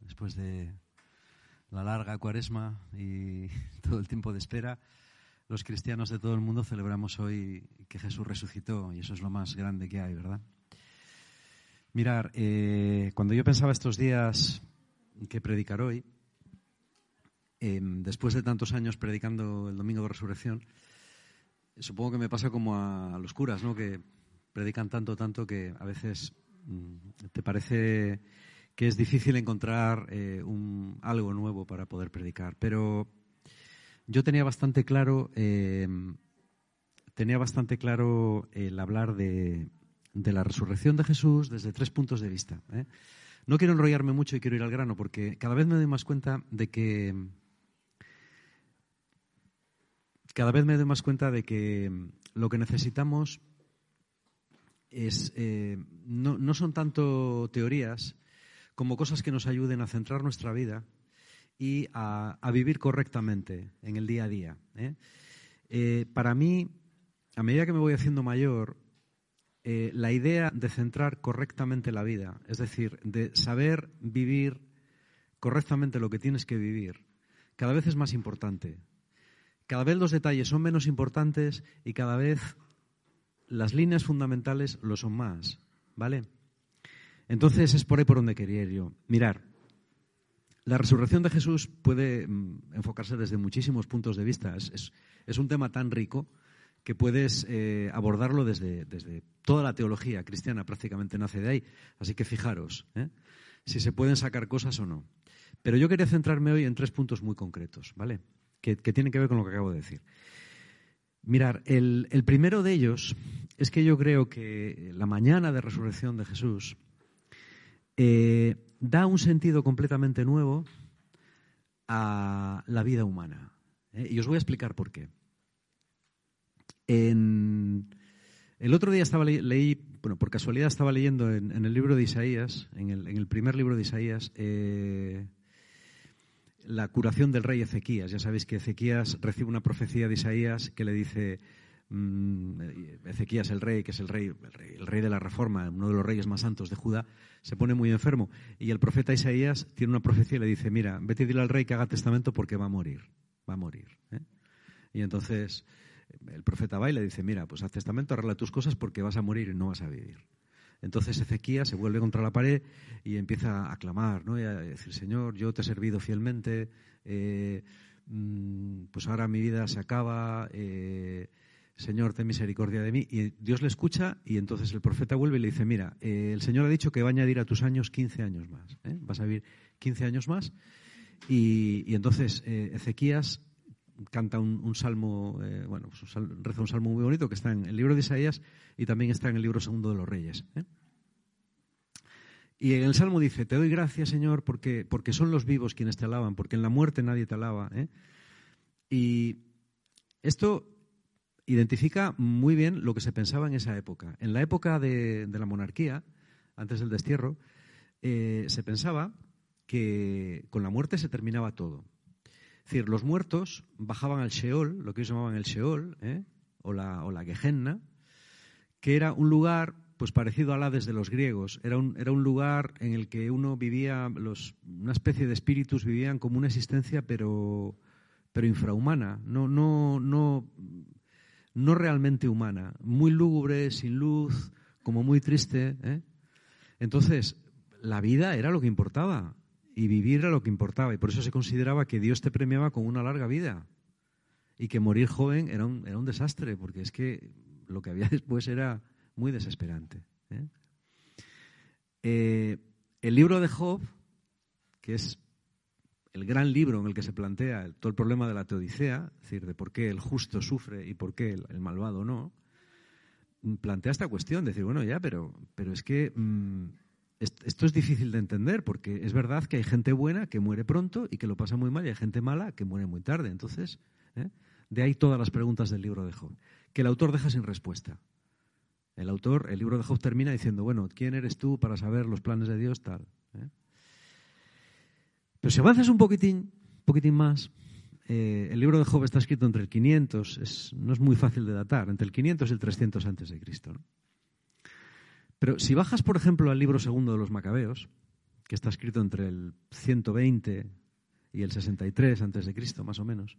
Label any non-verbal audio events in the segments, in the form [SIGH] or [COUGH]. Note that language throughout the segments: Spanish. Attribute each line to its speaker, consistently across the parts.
Speaker 1: Después de la larga cuaresma y [LAUGHS] todo el tiempo de espera. Los cristianos de todo el mundo celebramos hoy que Jesús resucitó y eso es lo más grande que hay, ¿verdad? Mirar, eh, cuando yo pensaba estos días que predicar hoy, eh, después de tantos años predicando el domingo de resurrección, supongo que me pasa como a, los curas, ¿no? Que predican tanto, tanto que a veces mm, te parece que es difícil encontrar eh, algo nuevo para poder predicar. Pero yo tenía bastante claro, eh, tenía bastante claro el hablar de, la resurrección de Jesús desde tres puntos de vista. ¿eh? No quiero enrollarme mucho y quiero ir al grano porque cada vez me doy más cuenta de que cada vez me doy más cuenta de que lo que necesitamos es, eh, no, son tanto teorías como cosas que nos ayuden a centrar nuestra vida y a, vivir correctamente en el día a día. ¿eh? Eh, para mí, a medida que me voy haciendo mayor, la idea de centrar correctamente la vida, es decir, de saber vivir correctamente lo que tienes que vivir, cada vez es más importante. Cada vez los detalles son menos importantes y cada vez las líneas fundamentales lo son más, ¿vale? Entonces es por ahí por donde quería ir yo. Mirar, la resurrección de Jesús puede mm, enfocarse desde muchísimos puntos de vista. Es, un tema tan rico que puedes eh, abordarlo desde, desde, toda la teología cristiana, prácticamente nace de ahí. Así que fijaros ¿eh? si se pueden sacar cosas o no. Pero yo quería centrarme hoy en tres puntos muy concretos, ¿vale? Que, que tienen que ver con lo que acabo de decir. Mirar, el, el, primero de ellos es que yo creo que la mañana de resurrección de Jesús eh, da un sentido completamente nuevo a la vida humana. ¿eh? Y os voy a explicar por qué. El otro día estaba le, leí, bueno, por casualidad estaba leyendo en, el libro de Isaías, en el, primer libro de Isaías, eh, la curación del rey Ezequías. Ya sabéis que Ezequías recibe una profecía de Isaías que le dice, Ezequías el rey, que es el rey, el rey, de la Reforma, uno de los reyes más santos de Judá, se pone muy enfermo. Y el profeta Isaías tiene una profecía y le dice, mira, vete y dile al rey que haga testamento porque va a morir, va a morir. ¿eh? Y entonces el profeta va y le dice, mira, pues haz testamento, arregla tus cosas porque vas a morir y no vas a vivir. Entonces Ezequías se vuelve contra la pared y empieza a clamar, ¿no? Y a decir, Señor, yo te he servido fielmente, eh, pues ahora mi vida se acaba, eh, Señor, ten misericordia de mí. Y Dios le escucha y entonces el profeta vuelve y le dice, mira, eh, el Señor ha dicho que va a añadir a tus años 15 años más, ¿eh? vas a vivir 15 años más. Y, entonces eh, Ezequías canta un, salmo, bueno, pues reza un salmo muy bonito que está en el libro de Isaías y también está en el libro segundo de los Reyes. Y en el salmo dice, te doy gracias, Señor, porque, porque son los vivos quienes te alaban, porque en la muerte nadie te alaba. Y esto identifica muy bien lo que se pensaba en esa época. En la época de, la monarquía, antes del destierro, eh, se pensaba que con la muerte se terminaba todo. Es decir, los muertos bajaban al Sheol, lo que ellos llamaban el Sheol, ¿eh? o, la, o la Gehenna, que era un lugar pues parecido al Hades de los griegos. Era un, era un lugar en el que uno vivía, los, una especie de espíritus vivían como una existencia, pero, pero infrahumana, no, no, no, no realmente humana, muy lúgubre, sin luz, como muy triste. ¿eh? Entonces, la vida era lo que importaba y vivir era lo que importaba. Y por eso se consideraba que Dios te premiaba con una larga vida y que morir joven era un, era un desastre, porque es que lo que había [LAUGHS] después era muy desesperante. ¿eh? Eh, el libro de Job, que es el gran libro en el que se plantea todo el problema de la teodicea, es decir, de por qué el justo sufre y por qué el, malvado no, plantea esta cuestión, de decir, bueno, ya, pero, pero es que mm, esto es difícil de entender, porque es verdad que hay gente buena que muere pronto y que lo pasa muy mal, y hay gente mala que muere muy tarde. Entonces, ¿eh? de ahí todas las preguntas del libro de Job, que el autor deja sin respuesta. El autor, el libro de Job termina diciendo, bueno, ¿quién eres tú para saber los planes de Dios? Tal. ¿eh? Pero si avanzas un poquitín, poquitín más, eh, el libro de Job está escrito entre el 500, no es muy fácil de datar, entre el 500 y el 300 antes de Cristo. Pero si bajas, por ejemplo, al libro segundo de los Macabeos, que está escrito entre el 120 y el 63 antes de Cristo, más o menos,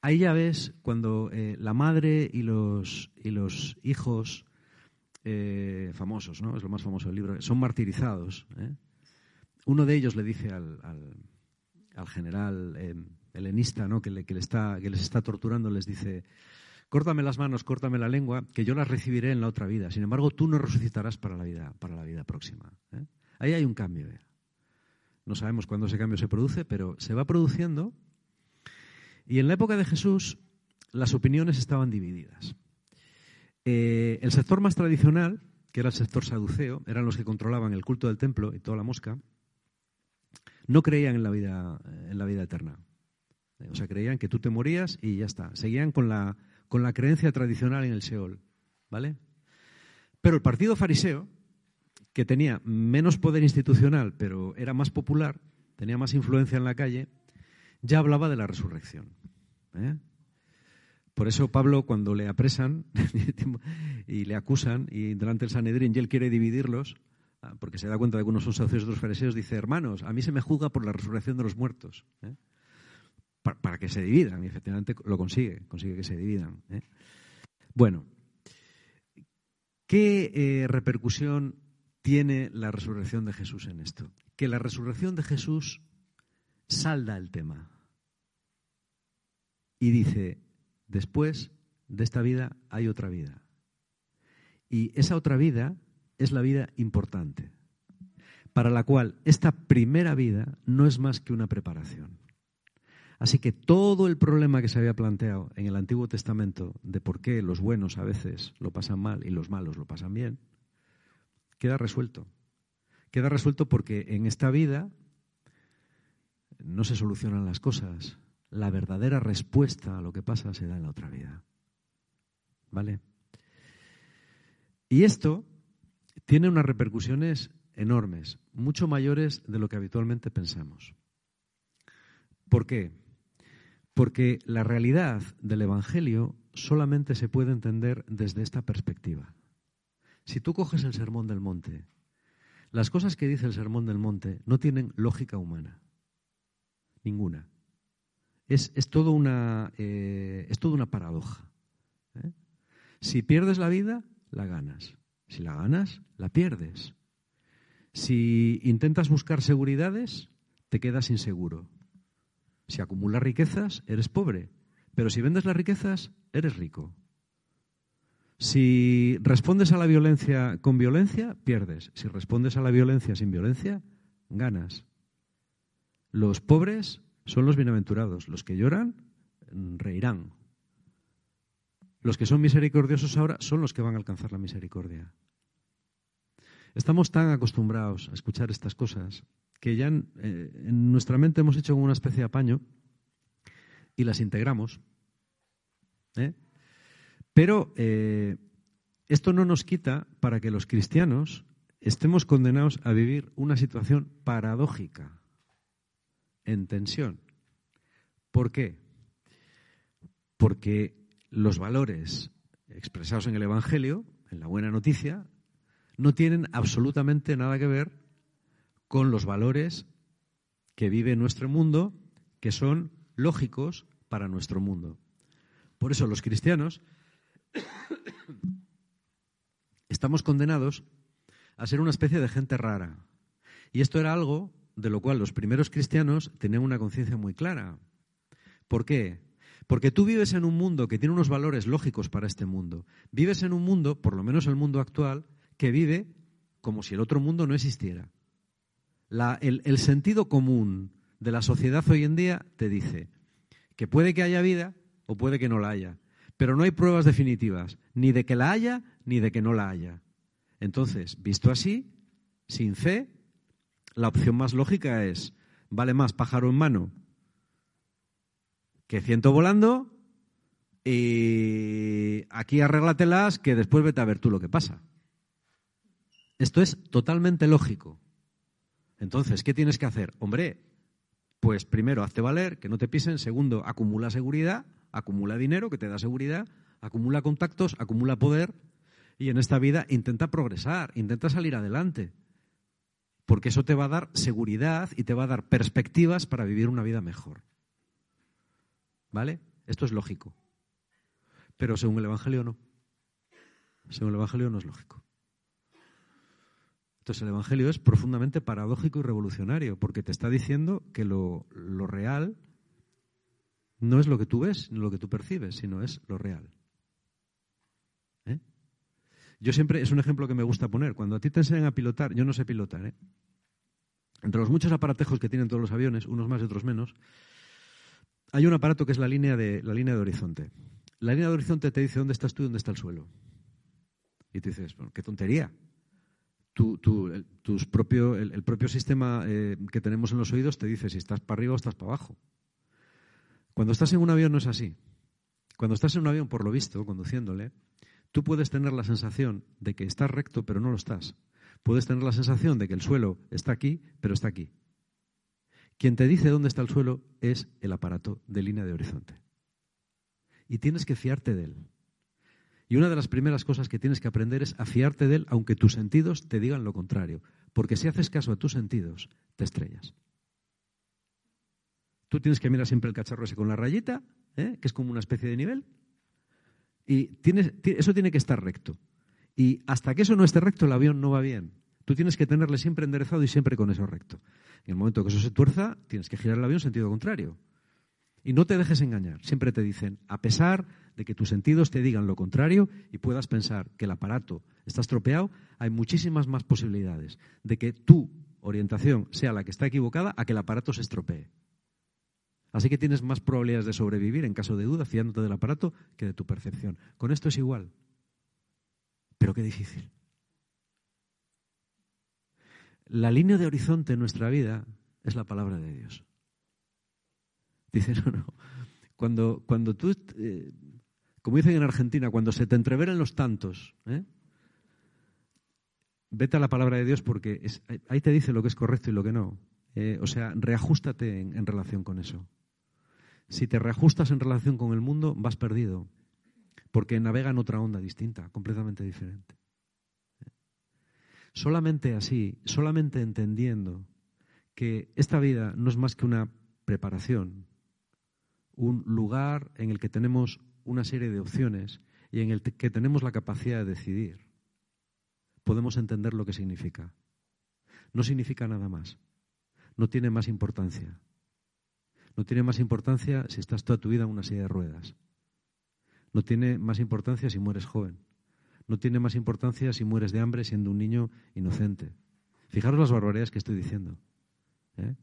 Speaker 1: ahí ya ves cuando eh, la madre y los, y los hijos eh, famosos, ¿no? Es lo más famoso del libro, son martirizados. Uno de ellos le dice al, al, general eh, helenista ¿no? que, le, que, está, que les está torturando, les dice, córtame las manos, córtame la lengua, que yo las recibiré en la otra vida. Sin embargo, tú no resucitarás para la vida, para la vida próxima. ¿eh? Ahí hay un cambio. No sabemos cuándo ese cambio se produce, pero se va produciendo. Y en la época de Jesús, las opiniones estaban divididas. Eh, el sector más tradicional, que era el sector saduceo, eran los que controlaban el culto del templo y toda la mosca, no creían en la vida, en la vida eterna. O sea, creían que tú te morías y ya está. Seguían con la, con la creencia tradicional en el Seol. ¿Vale? Pero el partido fariseo, que tenía menos poder institucional, pero era más popular, tenía más influencia en la calle, ya hablaba de la resurrección. ¿eh? Por eso Pablo, cuando le apresan [LAUGHS] y le acusan, y delante del Sanedrín, y él quiere dividirlos, porque se da cuenta de que unos son saduceos y otros fariseos, dice, hermanos, a mí se me juzga por la resurrección de los muertos. ¿eh? Para, que se dividan, y efectivamente lo consigue, consigue que se dividan. ¿eh? Bueno, ¿qué eh, repercusión tiene la resurrección de Jesús en esto? Que la resurrección de Jesús salda el tema y dice, después de esta vida hay otra vida. Y esa otra vida es la vida importante, para la cual esta primera vida no es más que una preparación. Así que todo el problema que se había planteado en el Antiguo Testamento de por qué los buenos a veces lo pasan mal y los malos lo pasan bien, queda resuelto. Queda resuelto porque en esta vida no se solucionan las cosas. La verdadera respuesta a lo que pasa se da en la otra vida. ¿Vale? Y esto tiene unas repercusiones enormes, mucho mayores de lo que habitualmente pensamos. ¿Por qué? Porque la realidad del Evangelio solamente se puede entender desde esta perspectiva. Si tú coges el Sermón del Monte, las cosas que dice el Sermón del Monte no tienen lógica humana, ninguna. Es, todo una, eh, es una paradoja. ¿eh? Si pierdes la vida, la ganas. Si la ganas, la pierdes. Si intentas buscar seguridades, te quedas inseguro. Si acumulas riquezas, eres pobre. Pero si vendes las riquezas, eres rico. Si respondes a la violencia con violencia, pierdes. Si respondes a la violencia sin violencia, ganas. Los pobres son los bienaventurados. Los que lloran, reirán. Los que son misericordiosos ahora son los que van a alcanzar la misericordia. Estamos tan acostumbrados a escuchar estas cosas que ya en, eh, nuestra mente hemos hecho una especie de apaño y las integramos. ¿eh? Pero eh, esto no nos quita para que los cristianos estemos condenados a vivir una situación paradójica, en tensión. ¿Por qué? Porque los valores expresados en el Evangelio, en la buena noticia, no tienen absolutamente nada que ver con los valores que vive nuestro mundo, que son lógicos para nuestro mundo. Por eso los cristianos [COUGHS] estamos condenados a ser una especie de gente rara. Y esto era algo de lo cual los primeros cristianos tenían una conciencia muy clara. ¿Por qué? Porque tú vives en un mundo que tiene unos valores lógicos para este mundo. Vives en un mundo, por lo menos el mundo actual, que vive como si el otro mundo no existiera. el, sentido común de la sociedad hoy en día te dice que puede que haya vida o puede que no la haya, pero no hay pruebas definitivas, ni de que la haya ni de que no la haya. Entonces, visto así, sin fe, la opción más lógica es, vale más pájaro en mano que ciento volando y aquí arréglatelas que después vete a ver tú lo que pasa. Esto es totalmente lógico. Entonces, ¿qué tienes que hacer? Hombre, pues primero, hazte valer, que no te pisen. Segundo, acumula seguridad, acumula dinero, que te da seguridad, acumula contactos, acumula poder. Y en esta vida intenta progresar, intenta salir adelante. Porque eso te va a dar seguridad y te va a dar perspectivas para vivir una vida mejor. ¿Vale? Esto es lógico. Pero según el Evangelio no. Según el Evangelio no es lógico. Entonces el Evangelio es profundamente paradójico y revolucionario, porque te está diciendo que lo, real no es lo que tú ves, ni lo que tú percibes, sino es lo real. ¿Eh? Yo siempre, es un ejemplo que me gusta poner, cuando a ti te enseñan a pilotar, yo no sé pilotar, ¿eh? entre los muchos aparatejos que tienen todos los aviones, unos más y otros menos, hay un aparato que es la línea de, la línea de horizonte. La línea de horizonte te dice dónde estás tú y dónde está el suelo. Y tú dices, qué tontería el, tus propio, el, propio sistema eh, que tenemos en los oídos te dice si estás para arriba o estás para abajo. Cuando estás en un avión no es así. Cuando estás en un avión, por lo visto, conduciéndole, tú puedes tener la sensación de que estás recto, pero no lo estás. Puedes tener la sensación de que el suelo está aquí, pero está aquí. Quien te dice dónde está el suelo es el aparato de línea de horizonte. Y tienes que fiarte de él. Y una de las primeras cosas que tienes que aprender es a fiarte de él, aunque tus sentidos te digan lo contrario. Porque si haces caso a tus sentidos, te estrellas. Tú tienes que mirar siempre el cacharro ese con la rayita, ¿eh? que es como una especie de nivel. Y eso tiene que estar recto. Y hasta que eso no esté recto, el avión no va bien. Tú tienes que tenerle siempre enderezado y siempre con eso recto. En el momento que eso se tuerza, tienes que girar el avión en sentido contrario. Y no te dejes engañar. Siempre te dicen, a pesar de que tus sentidos te digan lo contrario y puedas pensar que el aparato está estropeado, hay muchísimas más posibilidades de que tu orientación sea la que está equivocada a que el aparato se estropee. Así que tienes más probabilidades de sobrevivir en caso de duda fiándote del aparato que de tu percepción. Con esto es igual. Pero qué difícil. La línea de horizonte en nuestra vida es la palabra de Dios. Dice, no, no. Cuando, cuando tú eh, como dicen en Argentina, cuando se te entreveren los tantos, ¿eh? vete a la palabra de Dios porque ahí te dice lo que es correcto y lo que no. Eh, o sea, reajustate en, relación con eso. Si te reajustas en relación con el mundo, vas perdido, porque navega en otra onda distinta, completamente diferente. Solamente así, solamente entendiendo que esta vida no es más que una preparación, un lugar en el que tenemos una serie de opciones y en el que tenemos la capacidad de decidir, podemos entender lo que significa. No significa nada más. No tiene más importancia. No tiene más importancia si estás toda tu vida en una silla de ruedas. No tiene más importancia si mueres joven. No tiene más importancia si mueres de hambre siendo un niño inocente. Fijaros las barbaridades que estoy diciendo. ¿eh?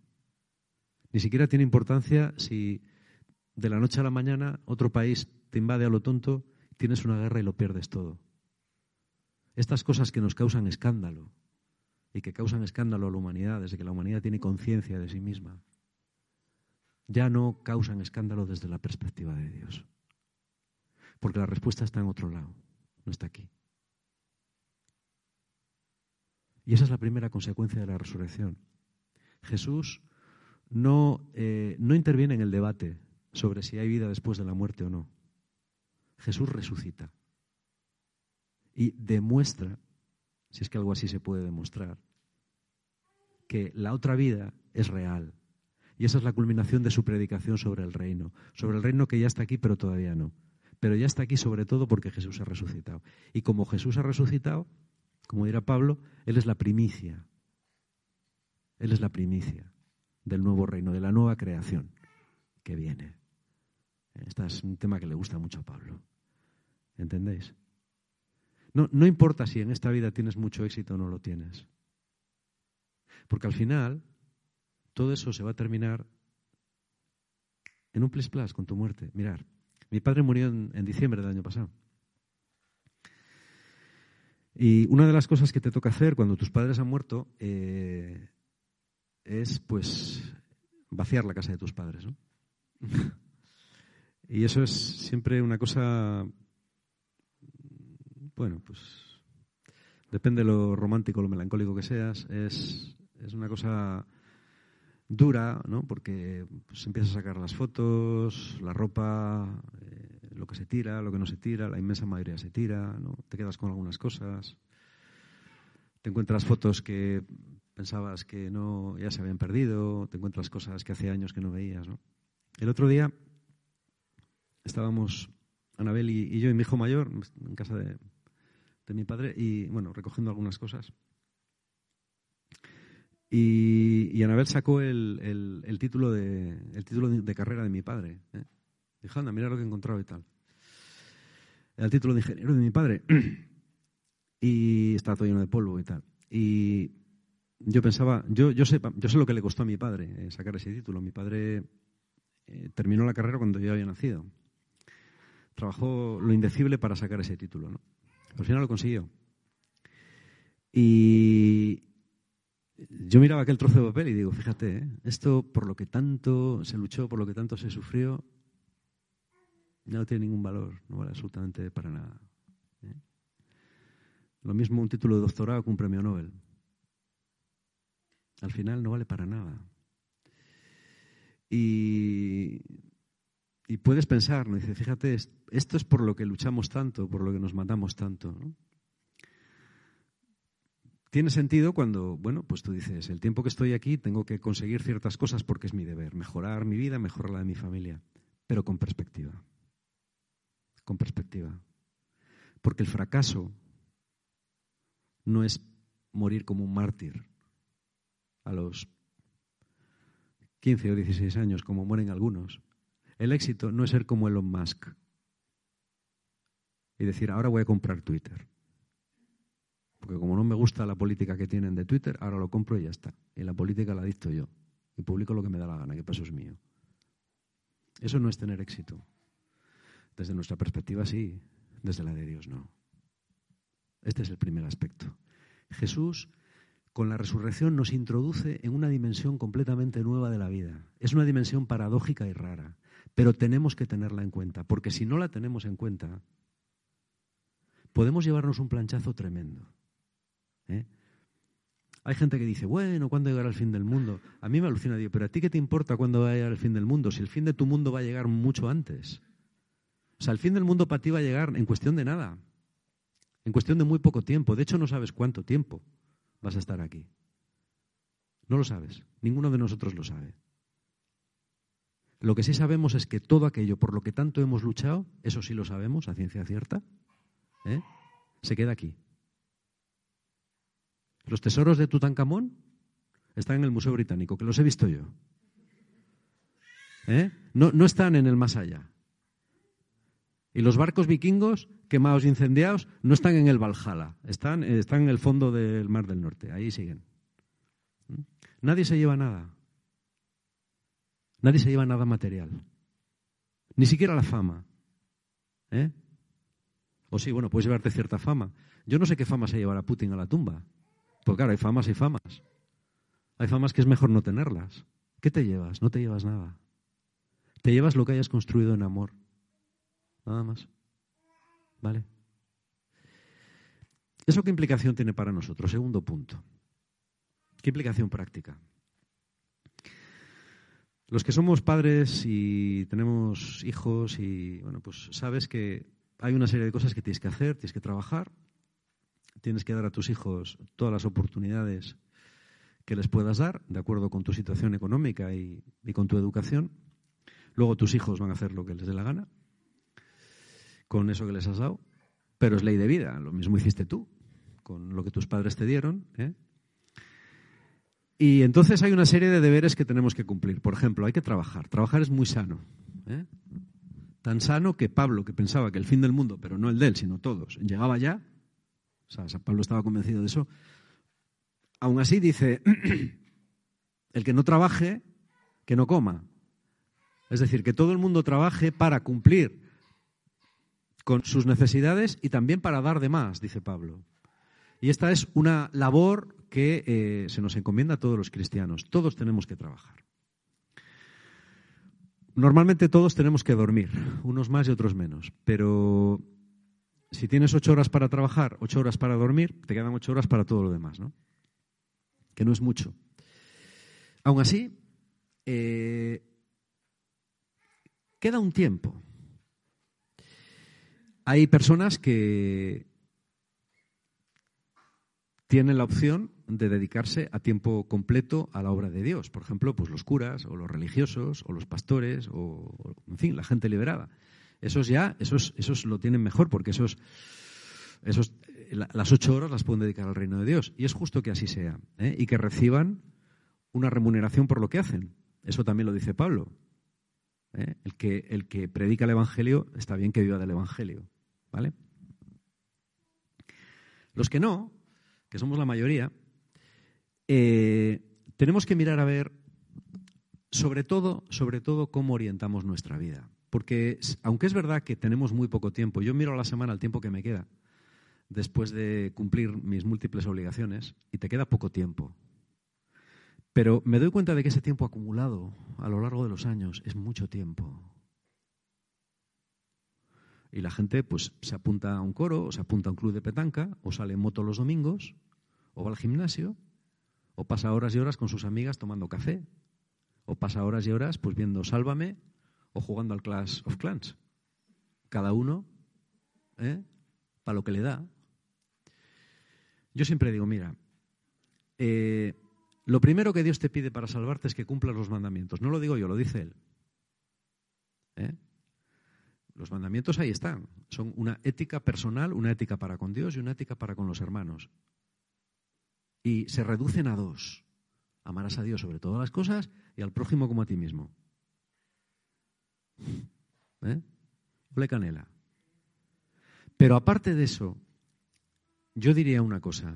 Speaker 1: Ni siquiera tiene importancia si de la noche a la mañana otro país te invade a lo tonto, tienes una guerra y lo pierdes todo. Estas cosas que nos causan escándalo y que causan escándalo a la humanidad desde que la humanidad tiene conciencia de sí misma, ya no causan escándalo desde la perspectiva de Dios. Porque la respuesta está en otro lado, no está aquí. Y esa es la primera consecuencia de la resurrección. Jesús no, eh, no interviene en el debate sobre si hay vida después de la muerte o no. Jesús resucita y demuestra, si es que algo así se puede demostrar, que la otra vida es real. Y esa es la culminación de su predicación sobre el reino, sobre el reino que ya está aquí pero todavía no. Pero ya está aquí sobre todo porque Jesús ha resucitado. Y como Jesús ha resucitado, como dirá Pablo, Él es la primicia. Él es la primicia del nuevo reino, de la nueva creación que viene. Este es un tema que le gusta mucho a Pablo. ¿Entendéis? No, no importa si en esta vida tienes mucho éxito o no lo tienes. Porque al final todo eso se va a terminar en un plis plas con tu muerte. Mirar, mi padre murió en, diciembre del año pasado. Y una de las cosas que te toca hacer cuando tus padres han muerto eh, es, pues, vaciar la casa de tus padres, ¿no? [LAUGHS] y eso es siempre una cosa, bueno, pues, depende de lo romántico, lo melancólico que seas, es, es una cosa dura, ¿no? Porque pues, empiezas a sacar las fotos, la ropa, eh, lo que se tira, lo que no se tira, la inmensa mayoría se tira, ¿no? Te quedas con algunas cosas, te encuentras fotos que pensabas que no ya se habían perdido, te encuentras cosas que hace años que no veías, ¿no? El otro día estábamos Anabel y, yo y mi hijo mayor en casa de, de mi padre y bueno recogiendo algunas cosas y, Anabel sacó el, título de, el título de, carrera de mi padre. ¿eh? Dijo, anda, mira lo que he encontrado y tal. El título de ingeniero de mi padre. [CLEARS THROAT] y está todo lleno de polvo y tal. Y yo pensaba, yo, yo, sé, yo sé lo que le costó a mi padre eh, sacar ese título. Mi padre eh, terminó la carrera cuando yo había nacido. Trabajó lo indecible para sacar ese título. ¿no? Al final lo consiguió. Y, yo miraba aquel trozo de papel y digo, fíjate, ¿eh? esto por lo que tanto se luchó, por lo que tanto se sufrió, no tiene ningún valor, no vale absolutamente para nada. ¿eh? Lo mismo un título de doctorado que un premio Nobel. Al final no vale para nada. Y, y puedes pensar, ¿no? Dice, fíjate, esto es por lo que luchamos tanto, por lo que nos matamos tanto. ¿no? Tiene sentido cuando, bueno, pues tú dices, el tiempo que estoy aquí tengo que conseguir ciertas cosas porque es mi deber, mejorar mi vida, mejorar la de mi familia, pero con perspectiva. Con perspectiva. Porque el fracaso no es morir como un mártir a los 15 o 16 años, como mueren algunos. El éxito no es ser como Elon Musk y decir, ahora voy a comprar Twitter. Porque como no me gusta la política que tienen de Twitter, ahora lo compro y ya está. Y la política la dicto yo. Y publico lo que me da la gana, que eso es mío. Eso no es tener éxito. Desde nuestra perspectiva sí, desde la de Dios no. Este es el primer aspecto. Jesús, con la resurrección, nos introduce en una dimensión completamente nueva de la vida. Es una dimensión paradójica y rara, pero tenemos que tenerla en cuenta, porque si no la tenemos en cuenta, podemos llevarnos un planchazo tremendo. ¿Eh? Hay gente que dice, bueno, ¿cuándo llegará el fin del mundo? A mí me alucina, digo, pero ¿a ti qué te importa cuándo va a llegar el fin del mundo? Si el fin de tu mundo va a llegar mucho antes. O sea, el fin del mundo para ti va a llegar en cuestión de nada, en cuestión de muy poco tiempo. De hecho, no sabes cuánto tiempo vas a estar aquí. No lo sabes, ninguno de nosotros lo sabe. Lo que sí sabemos es que todo aquello por lo que tanto hemos luchado, eso sí lo sabemos a ciencia cierta, ¿eh? se queda aquí. Los tesoros de Tutankamón están en el Museo Británico, que los he visto yo. ¿Eh? No, no están en el más allá. Y los barcos vikingos quemados incendiados no están en el Valhalla, están, están en el fondo del Mar del Norte, ahí siguen. ¿Mm? Nadie se lleva nada. Nadie se lleva nada material. Ni siquiera la fama. ¿Eh? O sí, bueno, puedes llevarte cierta fama. Yo no sé qué fama se llevará Putin a la tumba. Pues claro, hay famas y famas. Hay famas que es mejor no tenerlas. ¿Qué te llevas? No te llevas nada. Te llevas lo que hayas construido en amor. Nada más. ¿Vale? ¿Eso qué implicación tiene para nosotros? Segundo punto. ¿Qué implicación práctica? Los que somos padres y tenemos hijos y bueno, pues sabes que hay una serie de cosas que tienes que hacer, tienes que trabajar, tienes que dar a tus hijos todas las oportunidades que les puedas dar, de acuerdo con tu situación económica y, con tu educación. Luego tus hijos van a hacer lo que les dé la gana con eso que les has dado, pero es ley de vida. Lo mismo hiciste tú con lo que tus padres te dieron. ¿eh? Y entonces hay una serie de deberes que tenemos que cumplir. Por ejemplo, hay que trabajar. Trabajar es muy sano. ¿eh? Tan sano que Pablo, que pensaba que el fin del mundo, pero no el de él, sino todos, llegaba ya, o sea, Pablo estaba convencido de eso. Aún así dice, [CLEARS THROAT] El que no trabaje, que no coma. Es decir, que todo el mundo trabaje para cumplir con sus necesidades y también para dar de más, dice Pablo. Y esta es una labor que eh, se nos encomienda a todos los cristianos. Todos tenemos que trabajar. Normalmente todos tenemos que dormir, unos más y otros menos, pero si tienes ocho horas para trabajar, ocho horas para dormir, te quedan ocho horas para todo lo demás, ¿no? Que no es mucho. Aún así, eh, queda un tiempo. Hay personas que tienen la opción de dedicarse a tiempo completo a la obra de Dios. Por ejemplo, pues los curas o los religiosos o los pastores o, en fin, la gente liberada. Esos ya, esos, esos lo tienen mejor porque esos, esos, las ocho horas las pueden dedicar al reino de Dios. Y es justo que así sea ¿eh? y que reciban una remuneración por lo que hacen. Eso también lo dice Pablo. ¿eh? El, que, el que predica el Evangelio está bien que viva del Evangelio. ¿Vale? Los que no, que somos la mayoría, eh, tenemos que mirar a ver sobre todo, sobre todo cómo orientamos nuestra vida. Porque aunque es verdad que tenemos muy poco tiempo, yo miro a la semana el tiempo que me queda después de cumplir mis múltiples obligaciones y te queda poco tiempo. Pero me doy cuenta de que ese tiempo acumulado a lo largo de los años es mucho tiempo. Y la gente pues se apunta a un coro, o se apunta a un club de petanca, o sale en moto los domingos, o va al gimnasio, o pasa horas y horas con sus amigas tomando café. O pasa horas y horas pues viendo Sálvame o jugando al Clash of Clans. Cada uno ¿eh? para lo que le da. Yo siempre digo, mira, eh, lo primero que Dios te pide para salvarte es que cumplas los mandamientos. No lo digo yo, lo dice Él. ¿Eh? Los mandamientos ahí están. Son una ética personal, una ética para con Dios y una ética para con los hermanos y se reducen a dos. Amarás a Dios sobre todas las cosas y al prójimo como a ti mismo. ¿Eh? canela. Pero aparte de eso, yo diría una cosa.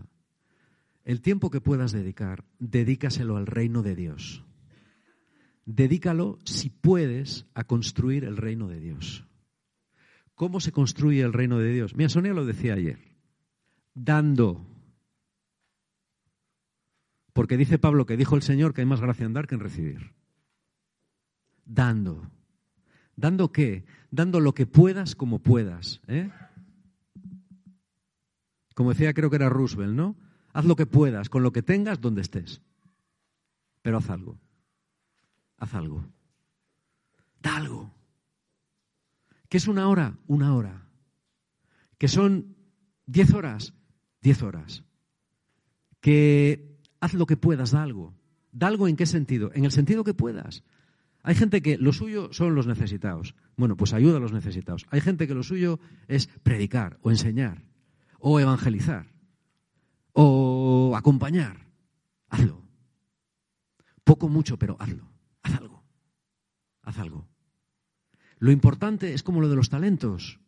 Speaker 1: El tiempo que puedas dedicar, dedícaselo al reino de Dios. Dedícalo, si puedes, a construir el reino de Dios. ¿Cómo se construye el reino de Dios? Mira, Sonia lo decía ayer. Dando porque dice Pablo que dijo el Señor que hay más gracia en dar que en recibir. Dando. ¿Dando qué? Dando lo que puedas como puedas. ¿eh? Como decía, creo que era Roosevelt, ¿no? Haz lo que puedas, con lo que tengas, donde estés. Pero haz algo. Haz algo. Da algo. ¿Qué es una hora? Una hora. ¿Que son diez horas? Diez horas. ¿Que haz lo que puedas, da algo. ¿Da algo en qué sentido? En el sentido que puedas. Hay gente que lo suyo son los necesitados. Bueno, pues ayuda a los necesitados. Hay gente que lo suyo es predicar o enseñar o evangelizar o acompañar. Hazlo. Poco, mucho, pero hazlo. Haz algo. Haz algo. Lo importante es como lo de los talentos.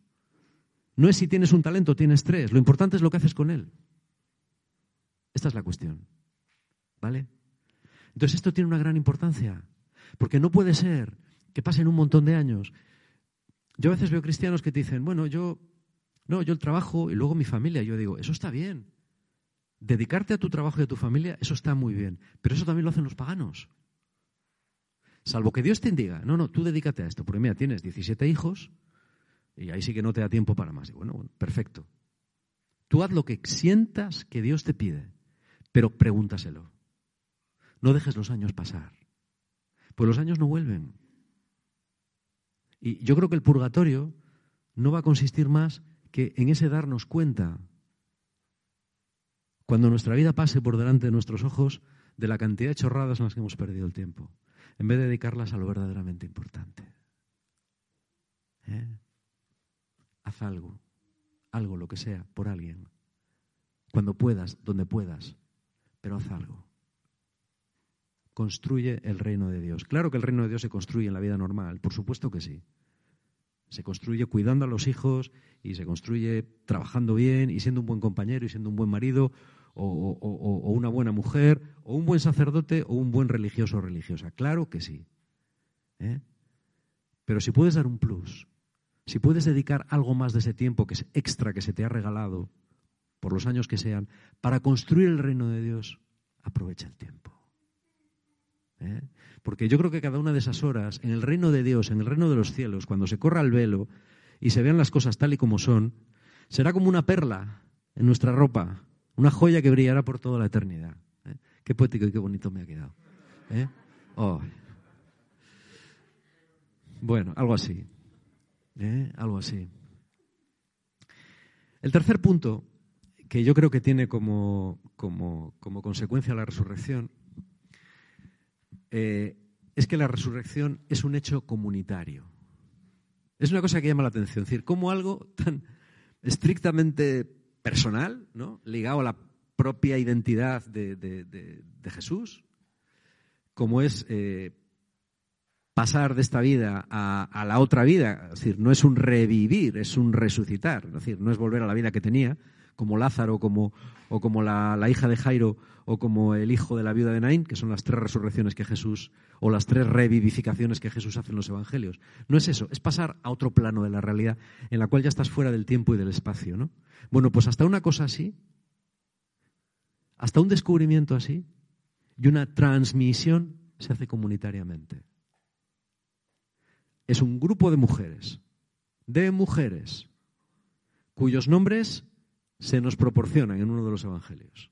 Speaker 1: No es si tienes un talento o tienes tres. Lo importante es lo que haces con él. Esta es la cuestión. ¿Vale? Entonces esto tiene una gran importancia, porque no puede ser que pasen un montón de años. Yo a veces veo cristianos que te dicen, bueno, yo, no, yo el trabajo y luego mi familia. Yo digo, eso está bien. Dedicarte a tu trabajo y a tu familia, eso está muy bien. Pero eso también lo hacen los paganos. Salvo que Dios te diga, no, no, tú dedícate a esto, porque mira, tienes 17 hijos y ahí sí que no te da tiempo para más. Y bueno, bueno, perfecto. Tú haz lo que sientas que Dios te pide, pero pregúntaselo. No dejes los años pasar. Pues los años no vuelven. Y yo creo que el purgatorio no va a consistir más que en ese darnos cuenta, cuando nuestra vida pase por delante de nuestros ojos, de la cantidad de chorradas en las que hemos perdido el tiempo, en vez de dedicarlas a lo verdaderamente importante. ¿Eh? Haz algo, algo, lo que sea, por alguien, cuando puedas, donde puedas, pero haz algo construye el reino de Dios. Claro que el reino de Dios se construye en la vida normal, por supuesto que sí. Se construye cuidando a los hijos y se construye trabajando bien y siendo un buen compañero y siendo un buen marido o, una buena mujer, o un buen sacerdote, o un buen religioso o religiosa. Claro que sí. ¿eh? Pero si puedes dar un plus, si puedes dedicar algo más de ese tiempo que es extra que se te ha regalado, por los años que sean, para construir el reino de Dios, aprovecha el tiempo. ¿Eh? Porque yo creo que cada una de esas horas, en el reino de Dios, en el reino de los cielos, cuando se corra el velo y se vean las cosas tal y como son, será como una perla en nuestra ropa, una joya que brillará por toda la eternidad. ¿eh? Qué poético y qué bonito me ha quedado. ¿eh? Oh. Bueno, algo así. Algo así. El tercer punto que yo creo que tiene como, como, consecuencia la resurrección eh, es que la resurrección es un hecho comunitario. Es una cosa que llama la atención. Es decir, cómo algo tan estrictamente personal, ¿no? ligado a la propia identidad de, Jesús, como es eh, pasar de esta vida a, a, la otra vida. Es decir, no es un revivir, es un resucitar. Es decir, no es volver a la vida que tenía, como Lázaro como, o como la, hija de Jairo o como el hijo de la viuda de Naín, que son las tres resurrecciones que Jesús, o las tres revivificaciones que Jesús hace en los evangelios. No es eso, es pasar a otro plano de la realidad en la cual ya estás fuera del tiempo y del espacio. ¿no? Bueno, pues hasta una cosa así, hasta un descubrimiento así y una transmisión se hace comunitariamente. Es un grupo de mujeres, de mujeres, cuyos nombres se nos proporcionan en uno de los evangelios.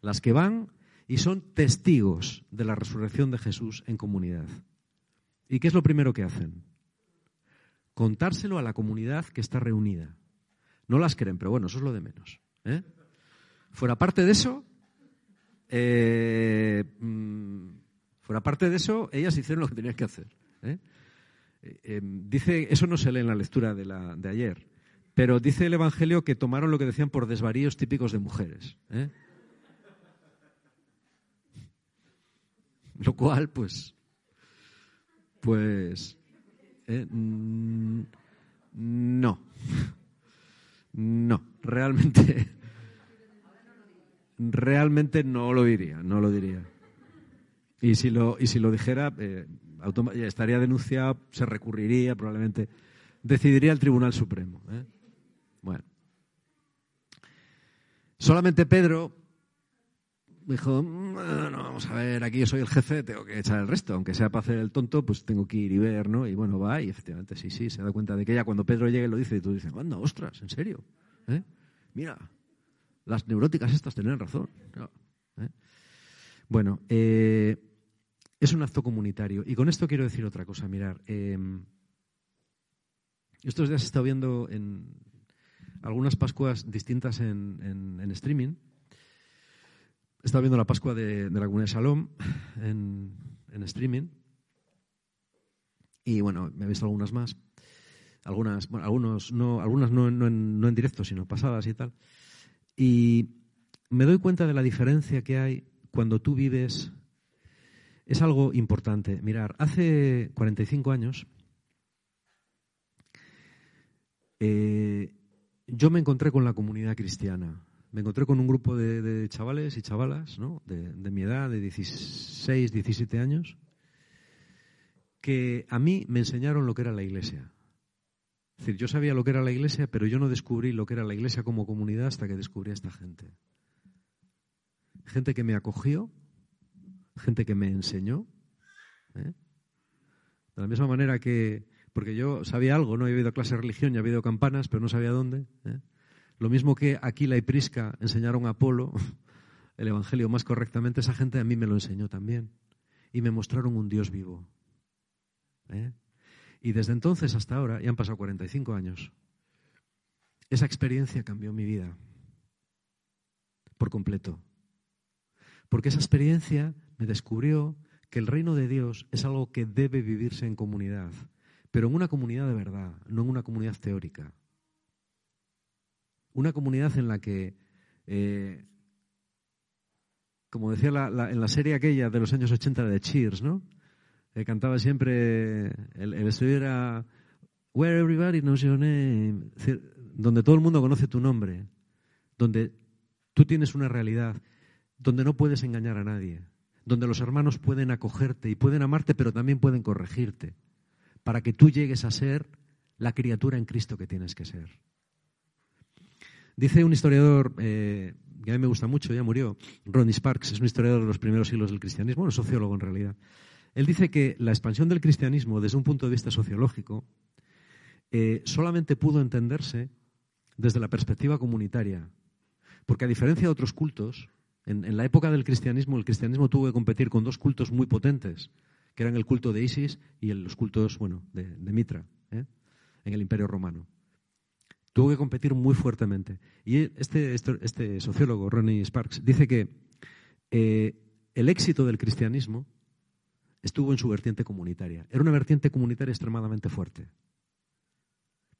Speaker 1: Las que van y son testigos de la resurrección de Jesús en comunidad. ¿Y qué es lo primero que hacen? Contárselo a la comunidad que está reunida. No las creen, pero bueno, eso es lo de menos. ¿eh? Fuera parte de eso, eh, mm, fuera parte de eso, ellas hicieron lo que tenían que hacer. ¿eh? dice, eso no se lee en la lectura de, la, de ayer, pero dice el Evangelio que tomaron lo que decían por desvaríos típicos de mujeres. ¿eh? Lo cual, pues, pues, eh, mm, no, no, realmente, realmente no lo diría, no lo diría. Y si lo, y si lo dijera, eh, estaría denunciado, se recurriría, probablemente decidiría el Tribunal Supremo. Bueno. Solamente Pedro dijo, mm, bueno, vamos a ver, aquí yo soy el jefe, tengo que echar el resto, aunque sea para hacer el tonto, pues tengo que ir y ver, ¿no? Y bueno, va, y efectivamente, sí, sí, se da cuenta de que ya cuando Pedro llegue lo dice, y tú dices, anda, ostras, en serio, ¿Eh? Mira, las neuróticas estas tienen razón. ¿Eh? Bueno, eh, es un acto comunitario. Y con esto quiero decir otra cosa, mirar. estos días he estado viendo en, algunas Pascuas distintas en, streaming. He estado viendo la Pascua de, la Comunidad de Salom en, streaming. Y bueno, me he visto algunas más. Algunas, algunos no, algunas no, en, en directo, sino pasadas y tal. Y me doy cuenta de la diferencia que hay cuando tú vives. Es algo importante. Mirar, hace 45 años eh, yo me encontré con la comunidad cristiana. Me encontré con un grupo de, chavales y chavalas ¿no? de, mi edad, de 16, 17 años, que a mí me enseñaron lo que era la iglesia. Es decir, yo sabía lo que era la iglesia, pero yo no descubrí lo que era la iglesia como comunidad hasta que descubrí a esta gente. Gente que me acogió, gente que me enseñó. ¿eh? De la misma manera que porque yo sabía algo, ¿no? He ido a clase de religión y había ido campanas, pero no sabía dónde. ¿eh? Lo mismo que Aquila y Prisca enseñaron a Apolo [LAUGHS] el Evangelio más correctamente, esa gente a mí me lo enseñó también. Y me mostraron un Dios vivo. ¿eh? Y desde entonces hasta ahora, ya han pasado 45 años, esa experiencia cambió mi vida por completo. Porque esa experiencia me descubrió que el reino de Dios es algo que debe vivirse en comunidad pero en una comunidad de verdad, no en una comunidad teórica. Una comunidad en la que, eh, como decía en la serie aquella de los años 80 de Cheers, ¿no? Eh, cantaba siempre, el, el estudio era Where Everybody Knows Your Name, donde todo el mundo conoce tu nombre, donde Tú tienes una realidad donde no puedes engañar a nadie, donde los hermanos pueden acogerte y pueden amarte, pero también pueden corregirte, para que tú llegues a ser la criatura en Cristo que tienes que ser. Dice un historiador eh, que a mí me gusta mucho, ya murió, Ronnie Sparks, es un historiador de los primeros siglos del cristianismo, un sociólogo en realidad. Él dice que la expansión del cristianismo, desde un punto de vista sociológico, eh, solamente pudo entenderse desde la perspectiva comunitaria. Porque a diferencia de otros cultos, en, la época del cristianismo, el cristianismo tuvo que competir con dos cultos muy potentes, que eran el culto de Isis y los cultos bueno, de, Mitra, ¿eh? en el Imperio Romano. Tuvo que competir muy fuertemente. Y este, este, este sociólogo, Ronnie Sparks, dice que eh, el éxito del cristianismo estuvo en su vertiente comunitaria. Era una vertiente comunitaria extremadamente fuerte.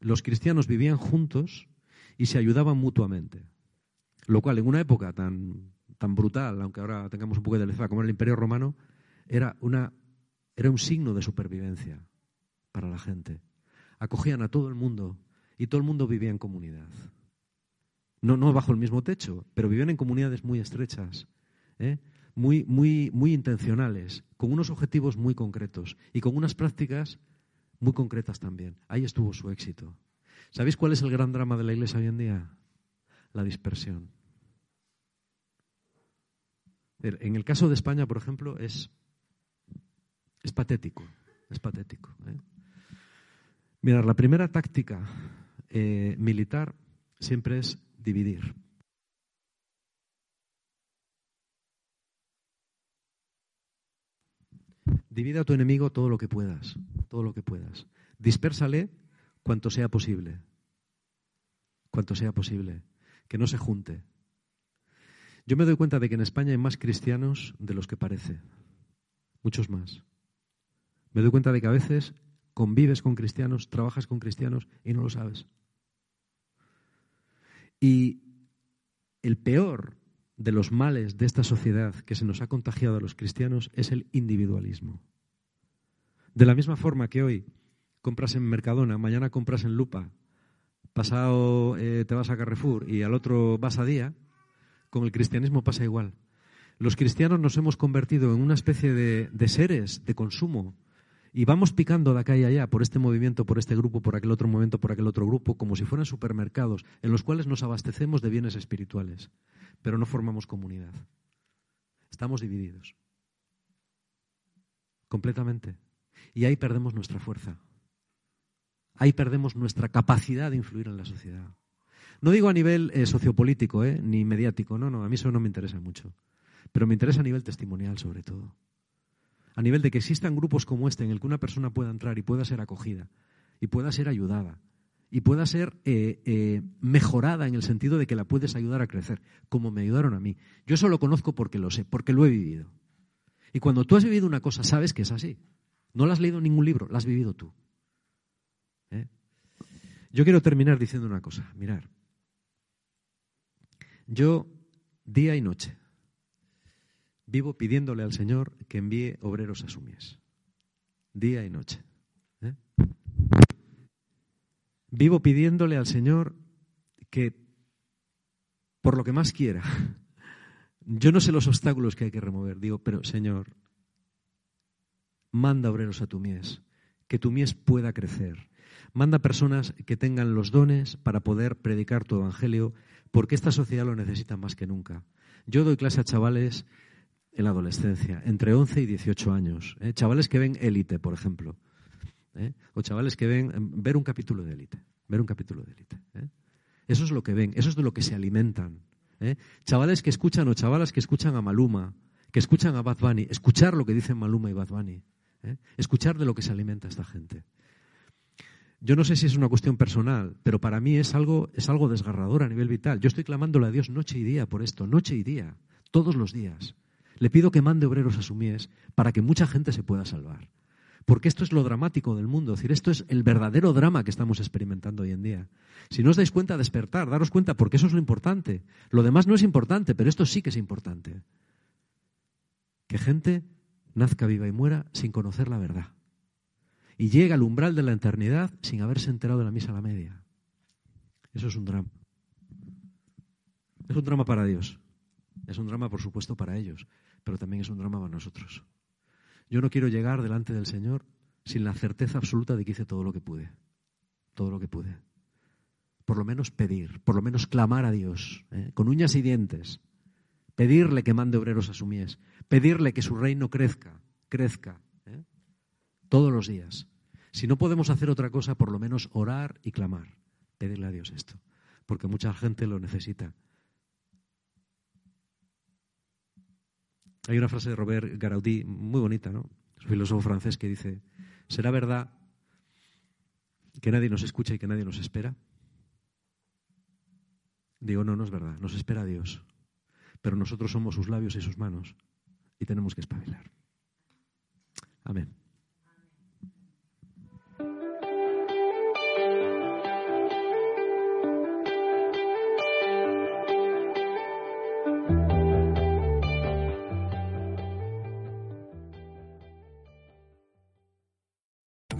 Speaker 1: Los cristianos vivían juntos y se ayudaban mutuamente. Lo cual, en una época tan, tan brutal, aunque ahora tengamos un poco de leza, como era el Imperio Romano, era, una, era un signo de supervivencia para la gente. Acogían a todo el mundo y todo el mundo vivía en comunidad. No, bajo el mismo techo, pero vivían en comunidades muy estrechas. ¿eh? muy, muy, muy intencionales, con unos objetivos muy concretos y con unas prácticas muy concretas también. Ahí estuvo su éxito. ¿Sabéis cuál es el gran drama de la Iglesia hoy en día? La dispersión. En el caso de España, por ejemplo, es, es patético. Es patético. ¿eh? Mirad, la primera táctica eh, militar siempre es dividir. Divide a tu enemigo todo lo que puedas, todo lo que puedas. Dispérsale cuanto sea posible, cuanto sea posible, que no se junte. Yo me doy cuenta de que en España hay más cristianos de los que parece, muchos más. Me doy cuenta de que a veces convives con cristianos, trabajas con cristianos y no lo sabes. Y el peor de los males de esta sociedad que se nos ha contagiado a los cristianos es el individualismo. De la misma forma que hoy compras en Mercadona, mañana compras en Lupa, pasado eh, te vas a Carrefour y al otro vas a Día, con el cristianismo pasa igual. Los cristianos nos hemos convertido en una especie de, de seres de consumo y vamos picando de acá y allá por este movimiento, por este grupo, por aquel otro movimiento, por aquel otro grupo, como si fueran supermercados en los cuales nos abastecemos de bienes espirituales pero no formamos comunidad. Estamos divididos. Completamente. Y ahí perdemos nuestra fuerza. Ahí perdemos nuestra capacidad de influir en la sociedad. No digo a nivel eh, sociopolítico, eh, ni mediático, no, no, a mí eso no me interesa mucho. Pero me interesa a nivel testimonial, sobre todo. A nivel de que existan grupos como este en el que una persona pueda entrar y pueda ser acogida y pueda ser ayudada y pueda ser eh, eh, mejorada en el sentido de que la puedes ayudar a crecer, como me ayudaron a mí. Yo eso lo conozco porque lo sé, porque lo he vivido. Y cuando tú has vivido una cosa, sabes que es así. No la has leído en ningún libro, la has vivido tú. ¿Eh? Yo quiero terminar diciendo una cosa. Mirar. Yo, día y noche, vivo pidiéndole al Señor que envíe obreros a su mies. Día y noche. Vivo pidiéndole al Señor que, por lo que más quiera, [LAUGHS] yo no sé los obstáculos que hay que remover, digo, pero Señor, manda obreros a tu mies, que tu mies pueda crecer. Manda personas que tengan los dones para poder predicar tu evangelio, porque esta sociedad lo necesita más que nunca. Yo doy clase a chavales en la adolescencia, entre 11 y 18 años, ¿eh? chavales que ven élite, por ejemplo. ¿eh? o chavales que ven ver un capítulo de élite, ver un capítulo de élite. ¿eh? Eso es lo que ven, eso es de lo que se alimentan. Chavales que escuchan o chavalas que escuchan a Maluma, que escuchan a Bad Bunny, escuchar lo que dicen Maluma y Bad Bunny, escuchar de lo que se alimenta esta gente. Yo no sé si es una cuestión personal, pero para mí es algo, es algo desgarrador a nivel vital. Yo estoy clamándole a Dios noche y día por esto, noche y día, todos los días. Le pido que mande obreros a su mies para que mucha gente se pueda salvar. Porque esto es lo dramático del mundo, es decir, esto es el verdadero drama que estamos experimentando hoy en día. Si no os dais cuenta, despertar, daros cuenta, porque eso es lo importante. Lo demás no es importante, pero esto sí que es importante. Que gente nazca viva y muera sin conocer la verdad. Y llega al umbral de la eternidad sin haberse enterado de la misa a la media. Eso es un drama. Es un drama para Dios. Es un drama, por supuesto, para ellos, pero también es un drama para nosotros. Yo no quiero llegar delante del Señor sin la certeza absoluta de que hice todo lo que pude. Todo lo que pude. Por lo menos pedir, por lo menos clamar a Dios, ¿eh? con uñas y dientes. Pedirle que mande obreros a su mies. Pedirle que su reino crezca, crezca. ¿eh? Todos los días. Si no podemos hacer otra cosa, por lo menos orar y clamar. Pedirle a Dios esto. Porque mucha gente lo necesita. Hay una frase de Robert Garaudí muy bonita, ¿no? Es un filósofo francés que dice, ¿será verdad que nadie nos escucha y que nadie nos espera? Digo, no, no es verdad, nos espera Dios, pero nosotros somos sus labios y sus manos y tenemos que espabilar. Amén.